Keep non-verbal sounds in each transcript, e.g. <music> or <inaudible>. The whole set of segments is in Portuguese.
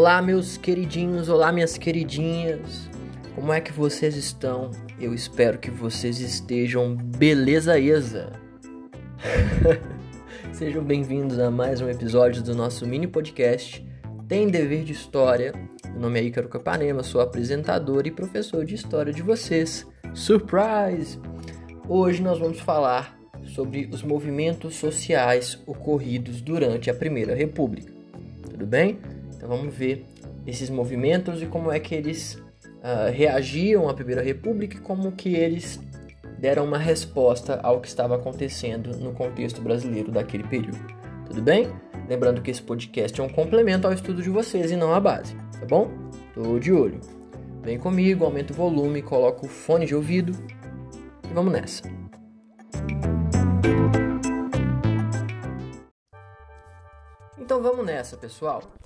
Olá, meus queridinhos, olá, minhas queridinhas. Como é que vocês estão? Eu espero que vocês estejam beleza eza. <laughs> Sejam bem-vindos a mais um episódio do nosso mini podcast Tem Dever de História. Meu nome é Ícaro Capanema, sou apresentador e professor de história de vocês. Surprise! Hoje nós vamos falar sobre os movimentos sociais ocorridos durante a Primeira República. Tudo bem? Então vamos ver esses movimentos e como é que eles uh, reagiam à Primeira República e como que eles deram uma resposta ao que estava acontecendo no contexto brasileiro daquele período. Tudo bem? Lembrando que esse podcast é um complemento ao estudo de vocês e não a base, tá bom? Tô de olho. Vem comigo, aumenta o volume, coloca o fone de ouvido e vamos nessa. Então vamos nessa, pessoal.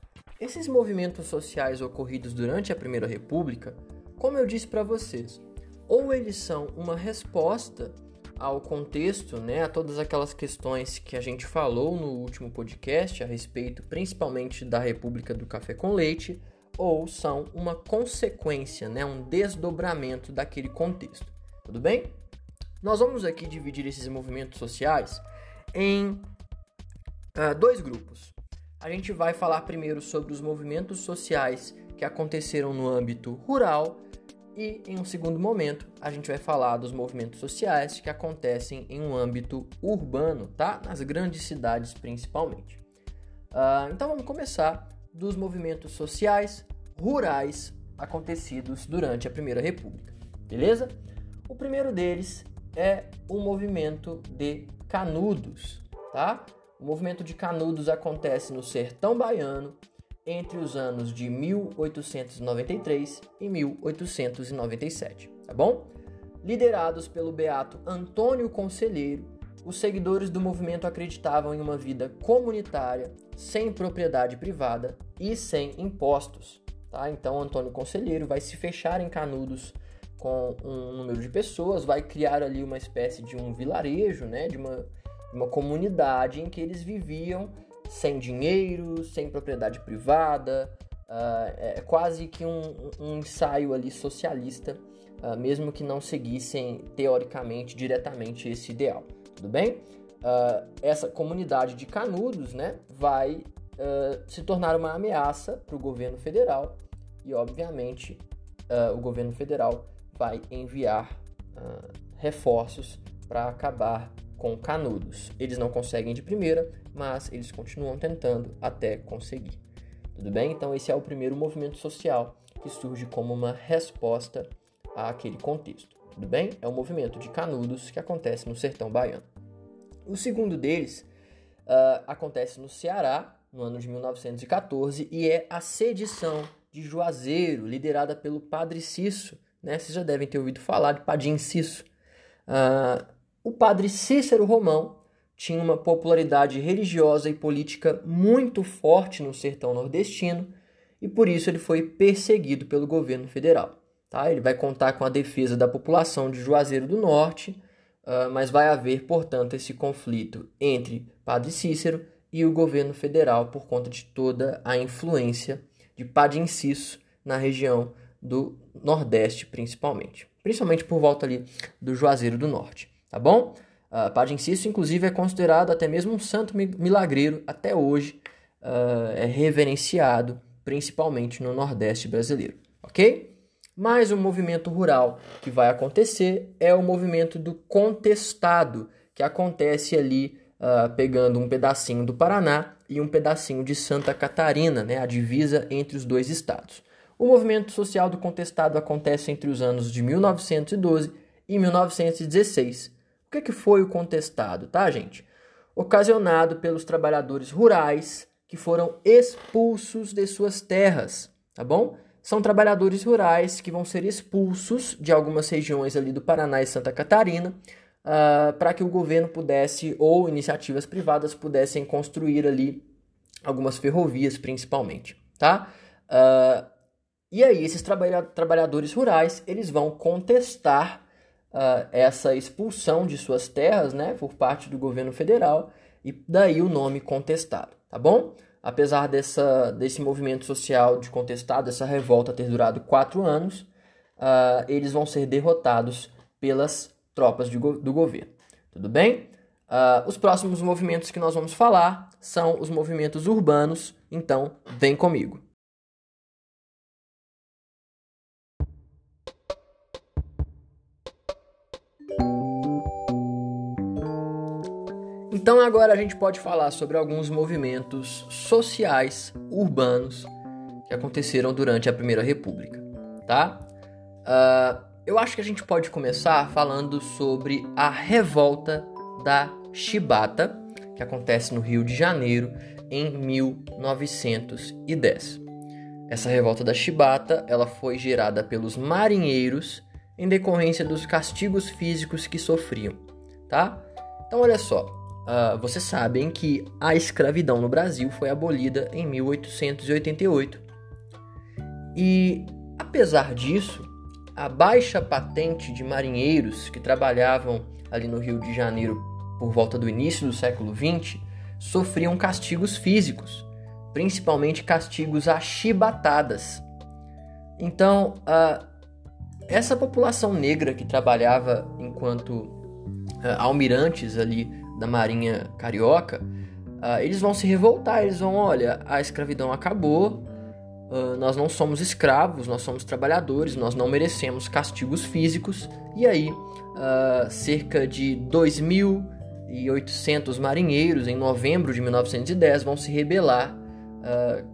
Esses movimentos sociais ocorridos durante a Primeira República, como eu disse para vocês, ou eles são uma resposta ao contexto, né, a todas aquelas questões que a gente falou no último podcast a respeito principalmente da República do Café com Leite, ou são uma consequência, né, um desdobramento daquele contexto. Tudo bem? Nós vamos aqui dividir esses movimentos sociais em uh, dois grupos a gente vai falar primeiro sobre os movimentos sociais que aconteceram no âmbito rural e, em um segundo momento, a gente vai falar dos movimentos sociais que acontecem em um âmbito urbano, tá? Nas grandes cidades principalmente. Uh, então vamos começar dos movimentos sociais rurais acontecidos durante a Primeira República, beleza? O primeiro deles é o movimento de Canudos, tá? O movimento de Canudos acontece no sertão baiano entre os anos de 1893 e 1897, tá bom? Liderados pelo beato Antônio Conselheiro, os seguidores do movimento acreditavam em uma vida comunitária, sem propriedade privada e sem impostos. Tá? Então, Antônio Conselheiro vai se fechar em Canudos com um número de pessoas, vai criar ali uma espécie de um vilarejo, né? de uma uma comunidade em que eles viviam sem dinheiro, sem propriedade privada, uh, é quase que um, um ensaio ali socialista, uh, mesmo que não seguissem teoricamente diretamente esse ideal. Tudo bem? Uh, essa comunidade de canudos, né, vai se tornar uma ameaça para o governo federal e, obviamente, o governo federal vai enviar reforços para acabar com canudos. Eles não conseguem de primeira, mas eles continuam tentando até conseguir. Tudo bem? Então, esse é o primeiro movimento social que surge como uma resposta àquele contexto. Tudo bem? É o movimento de canudos que acontece no sertão baiano. O segundo deles uh, acontece no Ceará, no ano de 1914, e é a sedição de Juazeiro, liderada pelo Padre Cisso. Né? Vocês já devem ter ouvido falar de Padim Cisso. Uh, o padre Cícero Romão tinha uma popularidade religiosa e política muito forte no sertão nordestino e por isso ele foi perseguido pelo governo federal. Tá? Ele vai contar com a defesa da população de Juazeiro do Norte, uh, mas vai haver, portanto, esse conflito entre Padre Cícero e o governo federal por conta de toda a influência de Padre Inciso na região do Nordeste, principalmente. Principalmente por volta ali do Juazeiro do Norte tá bom? Uh, Padre Inciso, inclusive, é considerado até mesmo um santo milagreiro até hoje, uh, é reverenciado principalmente no Nordeste brasileiro, ok? Mais um movimento rural que vai acontecer é o movimento do contestado, que acontece ali uh, pegando um pedacinho do Paraná e um pedacinho de Santa Catarina, né, a divisa entre os dois estados. O movimento social do contestado acontece entre os anos de 1912 e 1916 que, que foi o contestado, tá, gente? Ocasionado pelos trabalhadores rurais que foram expulsos de suas terras, tá bom? São trabalhadores rurais que vão ser expulsos de algumas regiões ali do Paraná e Santa Catarina uh, para que o governo pudesse, ou iniciativas privadas pudessem construir ali algumas ferrovias principalmente, tá? Uh, e aí esses trabalha trabalhadores rurais eles vão contestar uh, essa expulsão de suas terras né, por parte do governo federal e daí o nome contestado, tá bom? apesar dessa, desse movimento social de contestado, essa revolta ter durado quatro anos, uh, eles vão ser derrotados pelas tropas go do governo. Tudo bem? Uh, os próximos movimentos que nós vamos falar são os movimentos urbanos, então vem comigo. Então agora a gente pode falar sobre alguns movimentos sociais urbanos que aconteceram durante a Primeira República, tá? Uh, eu acho que a gente pode começar falando sobre a revolta da Chibata, que acontece no Rio de Janeiro em 1910. Essa revolta da Chibata, ela foi gerada pelos marinheiros em decorrência dos castigos físicos que sofriam, tá? Então olha só, Uh, vocês sabem que a escravidão no Brasil foi abolida em 1888. E, apesar disso, a baixa patente de marinheiros que trabalhavam ali no Rio de Janeiro por volta do início do século XX sofriam castigos físicos, principalmente castigos a chibatadas. Então, uh, essa população negra que trabalhava enquanto uh, almirantes ali da Marinha Carioca, uh, eles vão se revoltar, eles vão, olha, a escravidão acabou, uh, nós não somos escravos, nós somos trabalhadores, nós não merecemos castigos físicos, e aí uh, cerca de 2.800 marinheiros, em novembro de 1910, vão se rebelar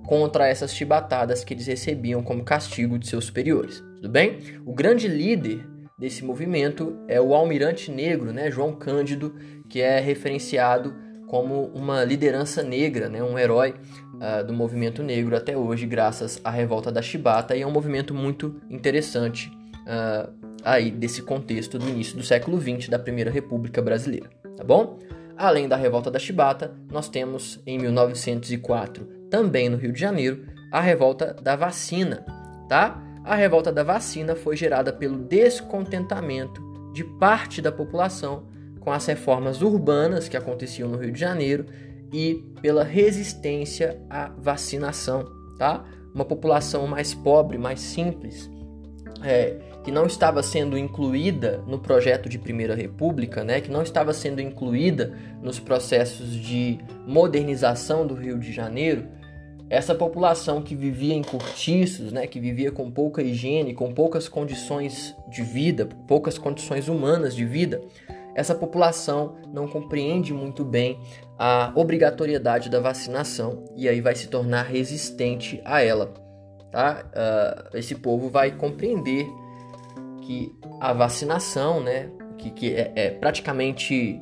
contra essas chibatadas que eles recebiam como castigo de seus superiores. Tudo bem? O grande líder desse movimento é o almirante negro, né, João Cândido, que é referenciado como uma liderança negra, né, um herói uh, do movimento negro até hoje, graças à revolta da Chibata, e é um movimento muito interessante uh, aí desse contexto do início do século XX da Primeira República Brasileira, tá bom? Além da revolta da Chibata, nós temos em 1904, também no Rio de Janeiro, a revolta da vacina, tá? A revolta da vacina foi gerada pelo descontentamento de parte da população com as reformas urbanas que aconteciam no Rio de Janeiro e pela resistência à vacinação, tá? Uma população mais pobre, mais simples, é, que não estava sendo incluída no projeto de Primeira República, né? Que não estava sendo incluída nos processos de modernização do Rio de Janeiro. Essa população que vivia em cortiços, né, que vivia com pouca higiene, com poucas condições de vida, poucas condições humanas de vida, essa população não compreende muito bem a obrigatoriedade da vacinação e aí vai se tornar resistente a ela. Tá? Uh, esse povo vai compreender que a vacinação, né, que, que é, é praticamente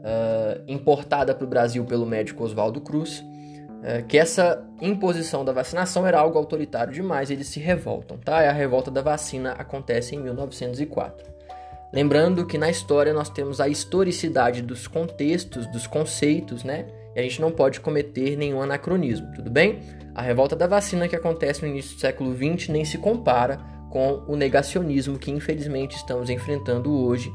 uh, importada para o Brasil pelo médico Oswaldo Cruz, uh, que essa imposição da vacinação era algo autoritário demais, eles se revoltam. Tá? A revolta da vacina acontece em 1904. Lembrando que na história nós temos a historicidade dos contextos, dos conceitos, né? E a gente não pode cometer nenhum anacronismo, tudo bem? A revolta da vacina que acontece no início do século XX nem se compara com o negacionismo que infelizmente estamos enfrentando hoje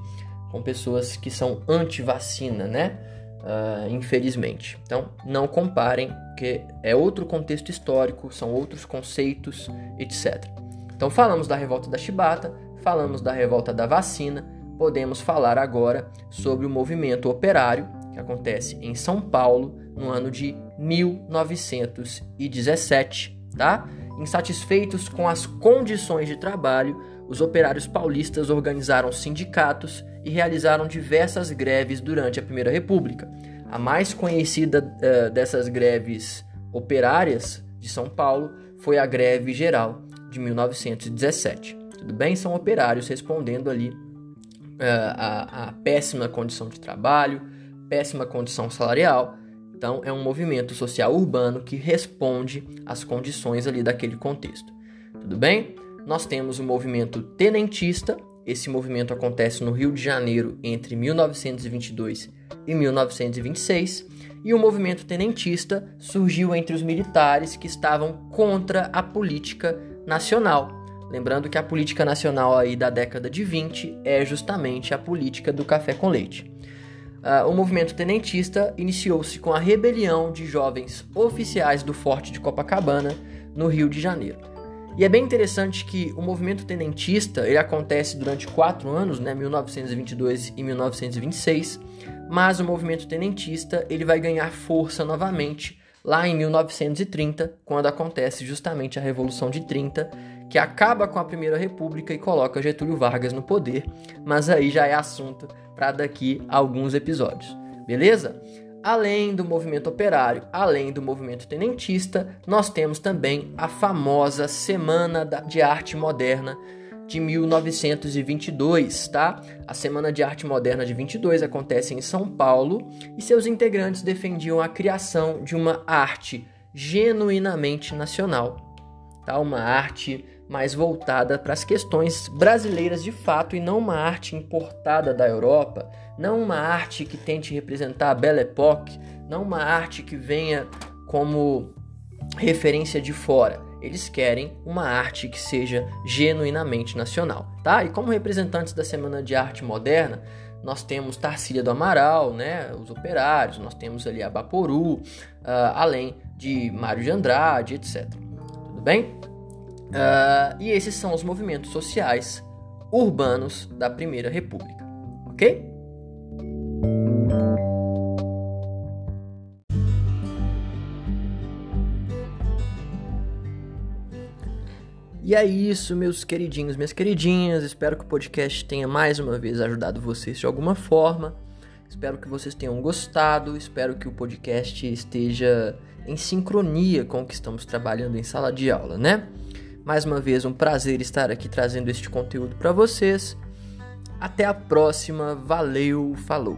com pessoas que são anti-vacina, né? Uh, infelizmente. Então, não comparem, porque é outro contexto histórico, são outros conceitos, etc. Então, falamos da revolta da Chibata, falamos da revolta da vacina, podemos falar agora sobre o movimento operário que acontece em São Paulo no ano de 1917, tá? Insatisfeitos com as condições de trabalho, os operários paulistas organizaram sindicatos e realizaram diversas greves durante a Primeira República. A mais conhecida uh, dessas greves operárias de São Paulo foi a Greve Geral de 1917 tudo bem? São operários respondendo ali uh, a, a péssima condição de trabalho, péssima condição salarial. Então, é um movimento social urbano que responde às condições ali daquele contexto. Tudo bem? Nós temos o movimento tenentista. Esse movimento acontece no Rio de Janeiro entre 1922 e 1926. E o movimento tenentista surgiu entre os militares que estavam contra a política nacional. Lembrando que a política nacional aí da década de 20 é justamente a política do café com leite. Uh, o movimento tenentista iniciou-se com a rebelião de jovens oficiais do Forte de Copacabana, no Rio de Janeiro. E é bem interessante que o movimento tenentista ele acontece durante quatro anos, né, 1922 e 1926, mas o movimento tenentista ele vai ganhar força novamente lá em 1930, quando acontece justamente a Revolução de 30, que acaba com a Primeira República e coloca Getúlio Vargas no poder, mas aí já é assunto para daqui a alguns episódios. Beleza? Além do movimento operário, além do movimento tenentista, nós temos também a famosa Semana de Arte Moderna de 1922, tá? A Semana de Arte Moderna de 22 acontece em São Paulo e seus integrantes defendiam a criação de uma arte genuinamente nacional, tá? Uma arte mais voltada para as questões brasileiras de fato e não uma arte importada da Europa, não uma arte que tente representar a Belle Époque, não uma arte que venha como referência de fora. Eles querem uma arte que seja genuinamente nacional, tá? E como representantes da Semana de Arte Moderna, nós temos Tarsília do Amaral, né, os operários, nós temos ali a Baporu, uh, além de Mário de Andrade, etc. Tudo bem? Uh, e esses são os movimentos sociais urbanos da Primeira República, ok? E é isso, meus queridinhos, minhas queridinhas. Espero que o podcast tenha mais uma vez ajudado vocês de alguma forma. Espero que vocês tenham gostado. Espero que o podcast esteja em sincronia com o que estamos trabalhando em sala de aula, né? Mais uma vez, um prazer estar aqui trazendo este conteúdo para vocês. Até a próxima. Valeu, falou.